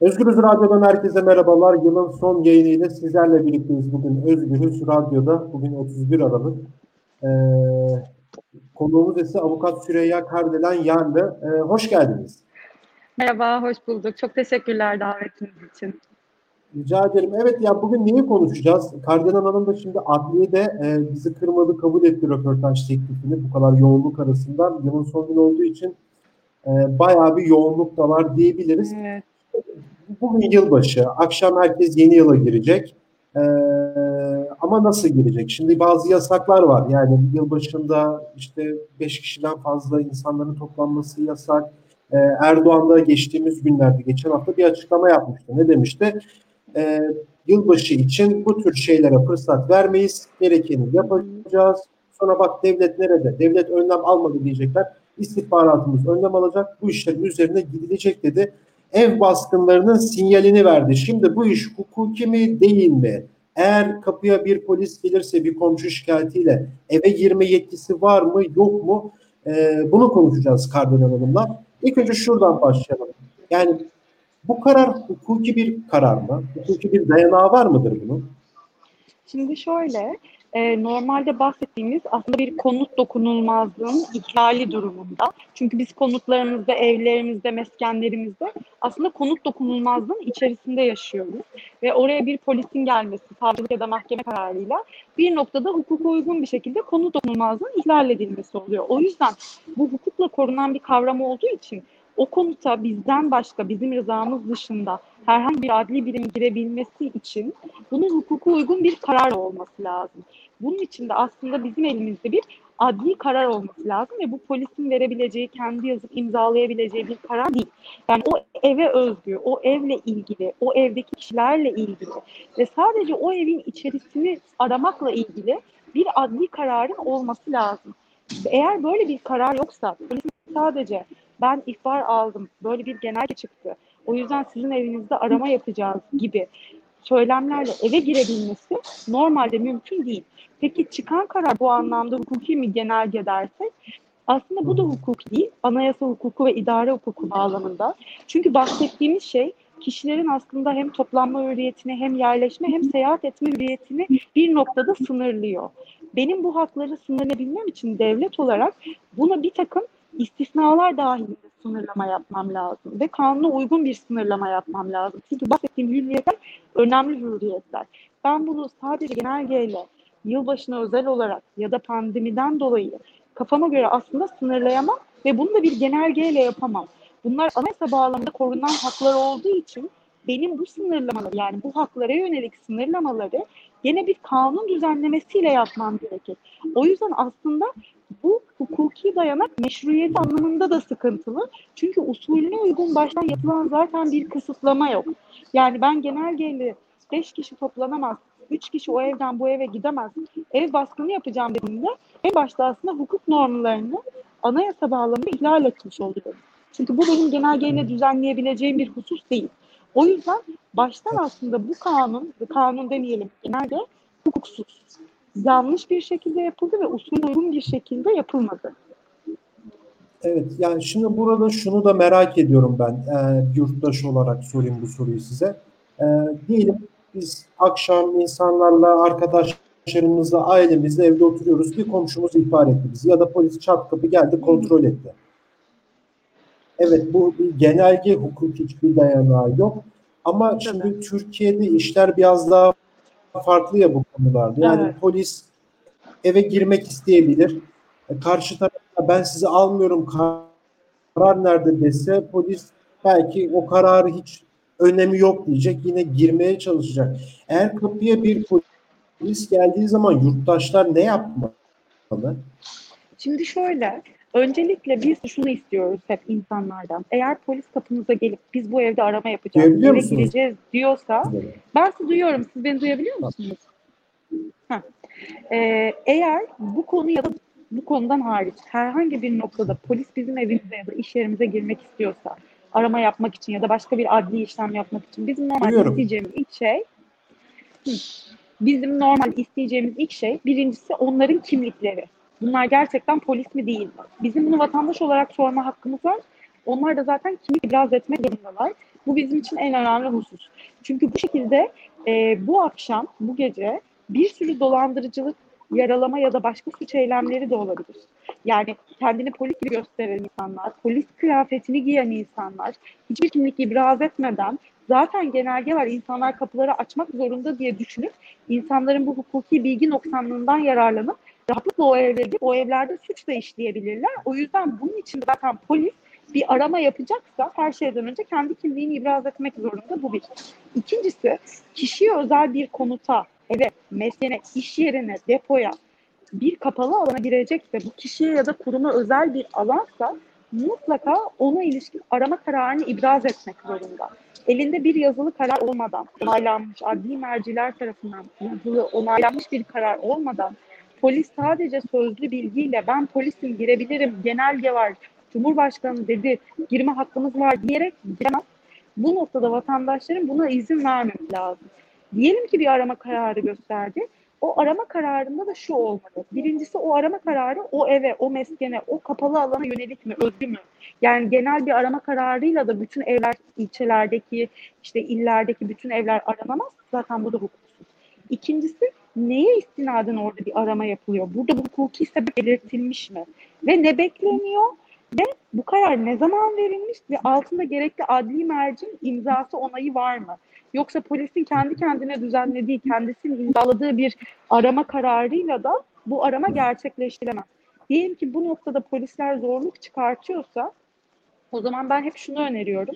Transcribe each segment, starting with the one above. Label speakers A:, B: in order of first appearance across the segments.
A: Özgürüz Radyo'dan herkese merhabalar. Yılın son yayınıyla sizlerle birlikteyiz bugün. Özgürüz Radyo'da bugün 31 Aralık. Ee, konuğumuz ise Avukat Süreyya Kardelen Yandı. Ee, hoş geldiniz.
B: Merhaba, hoş bulduk. Çok teşekkürler davetiniz için.
A: Rica ederim. Evet ya bugün neyi konuşacağız? Kardelen Hanım da şimdi adliyede e, bizi kırmadı, kabul etti röportaj teklifini bu kadar yoğunluk arasında. Yılın son günü olduğu için e, bayağı bir yoğunluk da var diyebiliriz. Evet bugün yılbaşı, akşam herkes yeni yıla girecek. Ee, ama nasıl girecek? Şimdi bazı yasaklar var. Yani yılbaşında işte beş kişiden fazla insanların toplanması yasak. Ee, Erdoğan da geçtiğimiz günlerde, geçen hafta bir açıklama yapmıştı. Ne demişti? Ee, yılbaşı için bu tür şeylere fırsat vermeyiz. Gerekeni yapacağız. Sonra bak devlet nerede? Devlet önlem almadı diyecekler. İstihbaratımız önlem alacak. Bu işlerin üzerine gidilecek dedi ev baskınlarının sinyalini verdi. Şimdi bu iş hukuki mi değil mi? Eğer kapıya bir polis gelirse bir komşu şikayetiyle eve girme yetkisi var mı yok mu? Ee, bunu konuşacağız Kardinal Hanım'la. İlk önce şuradan başlayalım. Yani bu karar hukuki bir karar mı? Hukuki bir dayanağı var mıdır bunun?
B: Şimdi şöyle, e, normalde bahsettiğimiz aslında bir konut dokunulmazlığın ihlali durumunda. Çünkü biz konutlarımızda, evlerimizde, meskenlerimizde aslında konut dokunulmazlığın içerisinde yaşıyoruz. Ve oraya bir polisin gelmesi, savcılık ya da mahkeme kararıyla bir noktada hukuka uygun bir şekilde konut dokunulmazlığın ihlal edilmesi oluyor. O yüzden bu hukukla korunan bir kavram olduğu için o konuta bizden başka, bizim rızamız dışında herhangi bir adli birim girebilmesi için bunun hukuka uygun bir karar olması lazım. Bunun için de aslında bizim elimizde bir adli karar olması lazım ve bu polisin verebileceği, kendi yazıp imzalayabileceği bir karar değil. Yani o eve özgü, o evle ilgili, o evdeki kişilerle ilgili ve sadece o evin içerisini aramakla ilgili bir adli kararın olması lazım. Eğer böyle bir karar yoksa polisin sadece ben ihbar aldım, böyle bir genelge çıktı, o yüzden sizin evinizde arama yapacağız gibi söylemlerle eve girebilmesi normalde mümkün değil. Peki çıkan karar bu anlamda hukuki mi genelge dersek aslında bu da hukuk değil, anayasa hukuku ve idare hukuku bağlamında. Çünkü bahsettiğimiz şey kişilerin aslında hem toplanma hürriyetini hem yerleşme hem seyahat etme hürriyetini bir noktada sınırlıyor. Benim bu hakları sınırlayabilmem için devlet olarak buna bir takım istisnalar dahilinde sınırlama yapmam lazım ve kanuna uygun bir sınırlama yapmam lazım. Çünkü bahsettiğim hürriyetler önemli hürriyetler. Ben bunu sadece genelgeyle yılbaşına özel olarak ya da pandemiden dolayı kafama göre aslında sınırlayamam ve bunu da bir genelgeyle yapamam. Bunlar anayasa bağlamında korunan haklar olduğu için benim bu sınırlamaları yani bu haklara yönelik sınırlamaları yine bir kanun düzenlemesiyle yapmam gerekir. O yüzden aslında bu hukuki dayanak meşruiyet anlamında da sıkıntılı. Çünkü usulüne uygun baştan yapılan zaten bir kısıtlama yok. Yani ben genelgeyle 5 kişi toplanamaz, 3 kişi o evden bu eve gidemez, ev baskını yapacağım dediğimde en başta aslında hukuk normlarını anayasa bağlamında ihlal etmiş oluyorum. Çünkü bu benim genelgeyle düzenleyebileceğim bir husus değil. O yüzden baştan aslında bu kanun, kanun demeyelim genelde hukuksuz yanlış bir şekilde yapıldı ve usul uygun bir şekilde yapılmadı.
A: Evet yani şimdi burada şunu da merak ediyorum ben e, yurttaş olarak sorayım bu soruyu size. E, diyelim biz akşam insanlarla arkadaşlarımızla ailemizle evde oturuyoruz bir komşumuz ihbar etti bizi ya da polis çat kapı geldi kontrol etti. Evet bu bir genelge hukuk hiçbir dayanağı yok ama şimdi Türkiye'de işler biraz daha farklı ya bu konularda. Yani evet. polis eve girmek isteyebilir. E, karşı tarafa ben sizi almıyorum karar nerede dese polis belki o kararı hiç önemi yok diyecek. Yine girmeye çalışacak. Eğer kapıya bir polis geldiği zaman yurttaşlar ne yapmalı?
B: Şimdi şöyle Öncelikle biz şunu istiyoruz hep insanlardan. Eğer polis kapınıza gelip biz bu evde arama yapacağız, eve gireceğiz diyorsa ben sizi duyuyorum. Siz beni duyabiliyor musunuz? Ee, eğer bu konu ya da bu konudan hariç herhangi bir noktada polis bizim evimize ya da iş yerimize girmek istiyorsa arama yapmak için ya da başka bir adli işlem yapmak için bizim normal Duyuyorum. isteyeceğimiz ilk şey bizim normal isteyeceğimiz ilk şey birincisi onların kimlikleri. Bunlar gerçekten polis mi değil mi? Bizim bunu vatandaş olarak sorma hakkımız var. Onlar da zaten kimlik ibraz etmek zorundalar. Bu bizim için en önemli husus. Çünkü bu şekilde e, bu akşam, bu gece bir sürü dolandırıcılık, yaralama ya da başka suç eylemleri de olabilir. Yani kendini polis gibi gösteren insanlar, polis kıyafetini giyen insanlar, hiçbir kimlik ibraz etmeden zaten genelge var insanlar kapıları açmak zorunda diye düşünüp insanların bu hukuki bilgi noksanlığından yararlanıp rahatlıkla o gidip o evlerde suç da işleyebilirler. O yüzden bunun için zaten polis bir arama yapacaksa her şeyden önce kendi kimliğini ibraz etmek zorunda bu bir. İkincisi kişiye özel bir konuta, eve, mesleğine, iş yerine, depoya bir kapalı alana girecekse bu kişiye ya da kuruma özel bir alansa mutlaka ona ilişkin arama kararını ibraz etmek zorunda. Elinde bir yazılı karar olmadan, onaylanmış adli merciler tarafından yazılı onaylanmış bir karar olmadan polis sadece sözlü bilgiyle ben polisim girebilirim, genelge var, Cumhurbaşkanı dedi, girme hakkımız var diyerek giremez. Bu noktada vatandaşların buna izin vermemiz lazım. Diyelim ki bir arama kararı gösterdi. O arama kararında da şu olmalı. Birincisi o arama kararı o eve, o meskene, o kapalı alana yönelik mi, özgü mü? Yani genel bir arama kararıyla da bütün evler, ilçelerdeki, işte illerdeki bütün evler aranamaz. Zaten bu da hukuksuz. İkincisi neye istinaden orada bir arama yapılıyor? Burada bu hukuki sebep belirtilmiş mi? Ve ne bekleniyor? Ve bu karar ne zaman verilmiş ve altında gerekli adli mercin imzası onayı var mı? Yoksa polisin kendi kendine düzenlediği, kendisinin imzaladığı bir arama kararıyla da bu arama gerçekleştirilemez. Diyelim ki bu noktada polisler zorluk çıkartıyorsa o zaman ben hep şunu öneriyorum.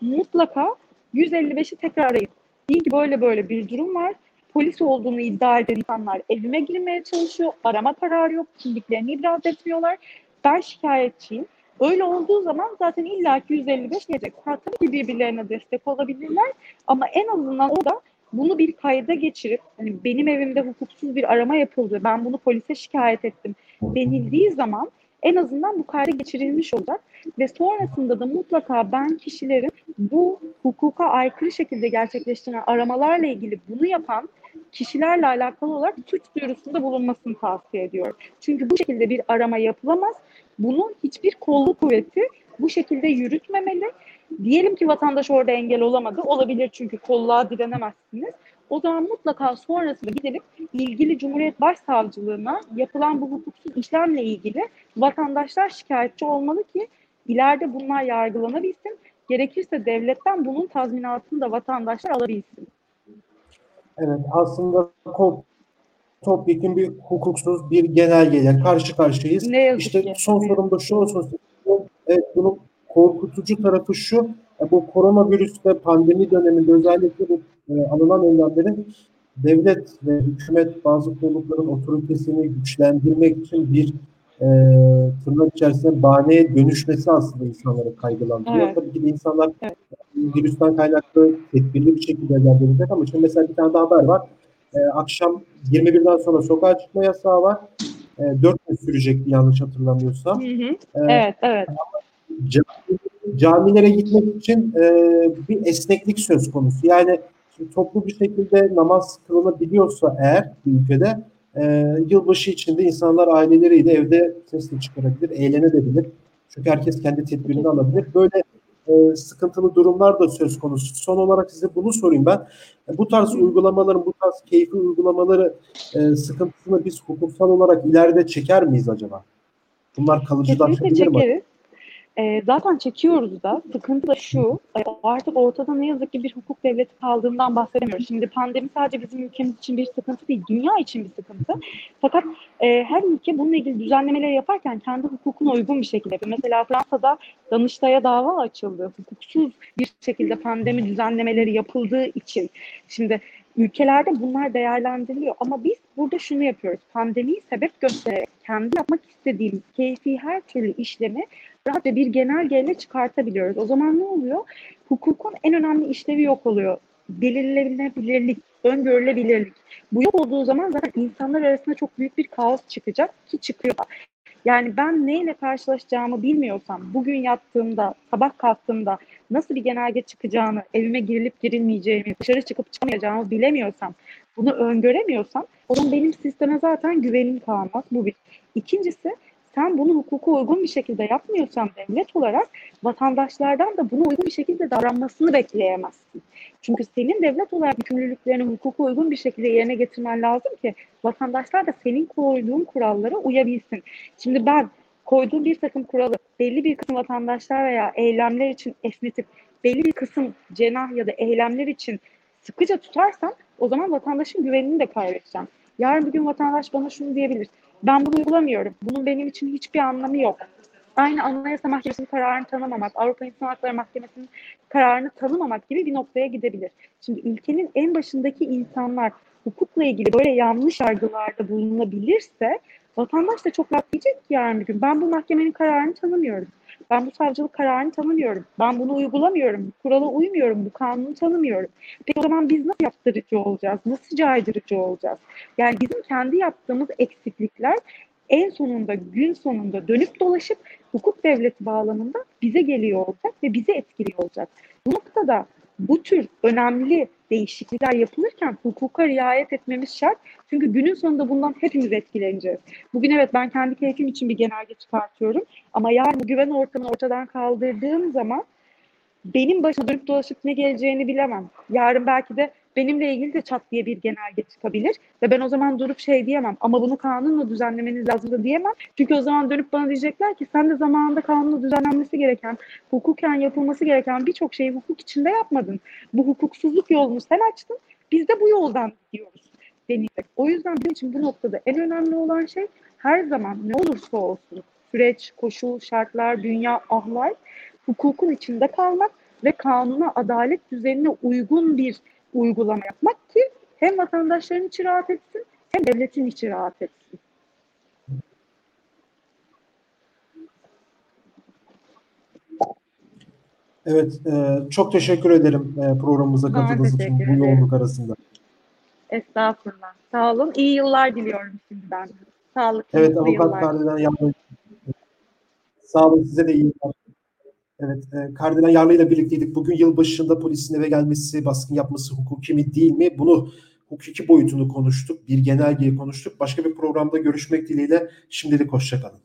B: Mutlaka 155'i tekrar arayın. Deyin ki böyle böyle bir durum var. Polis olduğunu iddia eden insanlar evime girmeye çalışıyor. Arama kararı yok. Kimliklerini ibraz etmiyorlar. Ben şikayetçiyim. Öyle olduğu zaman zaten illaki 155 gelecek. Ha, tabii ki birbirlerine destek olabilirler ama en azından o da bunu bir kayda geçirip hani benim evimde hukuksuz bir arama yapıldı, ben bunu polise şikayet ettim denildiği zaman en azından bu kayda geçirilmiş olacak ve sonrasında da mutlaka ben kişilerin bu hukuka aykırı şekilde gerçekleştirilen aramalarla ilgili bunu yapan kişilerle alakalı olarak suç duyurusunda bulunmasını tavsiye ediyorum. Çünkü bu şekilde bir arama yapılamaz. Bunun hiçbir kolluk kuvveti bu şekilde yürütmemeli. Diyelim ki vatandaş orada engel olamadı. Olabilir çünkü kolluğa direnemezsiniz. O zaman mutlaka sonrasında gidilip ilgili Cumhuriyet Başsavcılığına yapılan bu hukuksuz işlemle ilgili vatandaşlar şikayetçi olmalı ki ileride bunlar yargılanabilsin. Gerekirse devletten bunun tazminatını da vatandaşlar alabilsin.
A: Evet aslında kod topyekun bir hukuksuz bir genelgeyle karşı karşıyayız.
B: Ne yazık
A: işte
B: ki.
A: son sorum da şu olsun. Evet, bunun korkutucu tarafı şu. e, Bu koronavirüste pandemi döneminde özellikle bu e, alınan önlemlerin devlet ve hükümet bazı kollukların otoritesini güçlendirmek için bir e, tırnak içerisinde bahaneye dönüşmesi aslında insanları kaygılandırıyor.
B: Evet.
A: Tabii ki de insanlar
B: Evet.
A: virüsten kaynaklı tedbirli bir şekilde değerlendirecek ama şimdi mesela bir tane daha haber var. E, akşam 21'den sonra sokağa çıkma yasağı var. E, 4 gün sürecekti yanlış hatırlamıyorsam.
B: Hı hı.
A: E,
B: Evet, evet.
A: cami- camilere gitmek için e, bir esneklik söz konusu. Yani toplu bir şekilde namaz kılınabiliyorsa eğer bir ülkede e, yılbaşı içinde insanlar aileleriyle evde sesle çıkarabilir, eğlenebilir. Çünkü herkes kendi tedbirini alabilir. Böyle e, sıkıntılı durumlar da söz konusu. Son olarak size bunu sorayım ben. E, bu tarz uygulamaların, bu tarz keyfi uygulamaları e, sıkıntısını biz hukuksal olarak ileride çeker miyiz acaba? Bunlar kalıcılaşabilir mi?
B: çekeriz. Ee, zaten çekiyoruz da. Sıkıntı da şu, e, artık ortada ne yazık ki bir hukuk devleti kaldığından bahsedemiyoruz. Şimdi pandemi sadece bizim ülkemiz için bir sıkıntı değil, dünya için bir sıkıntı. Fakat e, her ülke bununla ilgili düzenlemeleri yaparken kendi hukukuna uygun bir şekilde. Mesela Fransa'da Danıştay'a dava açıldı. Hukuksuz bir şekilde pandemi düzenlemeleri yapıldığı için. Şimdi ülkelerde bunlar değerlendiriliyor ama biz burada şunu yapıyoruz. Pandemiyi sebep göstererek kendi yapmak istediğimiz keyfi her türlü işlemi rahatça bir genelgeyle çıkartabiliyoruz. O zaman ne oluyor? Hukukun en önemli işlevi yok oluyor. Belirlenebilirlik, öngörülebilirlik. Bu yok olduğu zaman zaten insanlar arasında çok büyük bir kaos çıkacak ki çıkıyor. Yani ben neyle karşılaşacağımı bilmiyorsam, bugün yattığımda, sabah kalktığımda nasıl bir genelge çıkacağını, evime girilip girilmeyeceğimi, dışarı çıkıp çıkamayacağımı bilemiyorsam, bunu öngöremiyorsam o zaman benim sisteme zaten güvenim kalmaz. Bu bir. İkincisi sen bunu hukuka uygun bir şekilde yapmıyorsan devlet olarak vatandaşlardan da buna uygun bir şekilde davranmasını bekleyemezsin. Çünkü senin devlet olarak yükümlülüklerini hukuka uygun bir şekilde yerine getirmen lazım ki vatandaşlar da senin koyduğun kurallara uyabilsin. Şimdi ben koyduğum bir takım kuralı belli bir kısım vatandaşlar veya eylemler için esnetip belli bir kısım cenah ya da eylemler için sıkıca tutarsam o zaman vatandaşın güvenini de kaybedeceğim. Yarın bir gün vatandaş bana şunu diyebilir. Ben bunu uygulamıyorum. Bunun benim için hiçbir anlamı yok. Aynı Anayasa Mahkemesi'nin kararını tanımamak, Avrupa İnsan Hakları Mahkemesi'nin kararını tanımamak gibi bir noktaya gidebilir. Şimdi ülkenin en başındaki insanlar hukukla ilgili böyle yanlış yargılarda bulunabilirse vatandaş da çok rahat diyecek ki yarın bir gün ben bu mahkemenin kararını tanımıyorum. Ben bu savcılık kararını tanımıyorum. Ben bunu uygulamıyorum. Kurala uymuyorum. Bu kanunu tanımıyorum. Peki o zaman biz nasıl yaptırıcı olacağız? Nasıl caydırıcı olacağız? Yani bizim kendi yaptığımız eksiklikler en sonunda gün sonunda dönüp dolaşıp hukuk devleti bağlamında bize geliyor olacak ve bizi etkiliyor olacak. Bu noktada bu tür önemli değişiklikler yapılırken hukuka riayet etmemiz şart. Çünkü günün sonunda bundan hepimiz etkileneceğiz. Bugün evet ben kendi keyfim için bir genelge çıkartıyorum ama yarın güven ortamını ortadan kaldırdığım zaman benim başıma dönüp dolaşıp ne geleceğini bilemem. Yarın belki de benimle ilgili de çat diye bir genelge çıkabilir ve ben o zaman durup şey diyemem ama bunu kanunla düzenlemeniz lazım da diyemem. Çünkü o zaman dönüp bana diyecekler ki sen de zamanında kanunla düzenlenmesi gereken, hukuken yapılması gereken birçok şeyi hukuk içinde yapmadın. Bu hukuksuzluk yolunu sen açtın, biz de bu yoldan gidiyoruz denilecek. O yüzden benim için bu noktada en önemli olan şey her zaman ne olursa olsun süreç, koşul, şartlar, dünya, ahlak hukukun içinde kalmak ve kanuna, adalet düzenine uygun bir uygulama yapmak ki hem vatandaşların içi rahat etsin hem devletin içi rahat etsin.
A: Evet, e, çok teşekkür ederim e, programımıza katıldığınız için bu yoğunluk arasında.
B: Estağfurullah. Sağ olun. İyi yıllar diliyorum şimdiden. Sağlıklı
A: Evet, avukat
B: yıllar.
A: Yarlı. Sağ olun, size de iyi yıllar. Evet, e, Kardinal Yarlı birlikteydik. Bugün yılbaşında polisin eve gelmesi, baskın yapması hukuki mi değil mi? Bunu hukuki boyutunu konuştuk. Bir genelgeyi konuştuk. Başka bir programda görüşmek dileğiyle şimdilik hoşçakalın.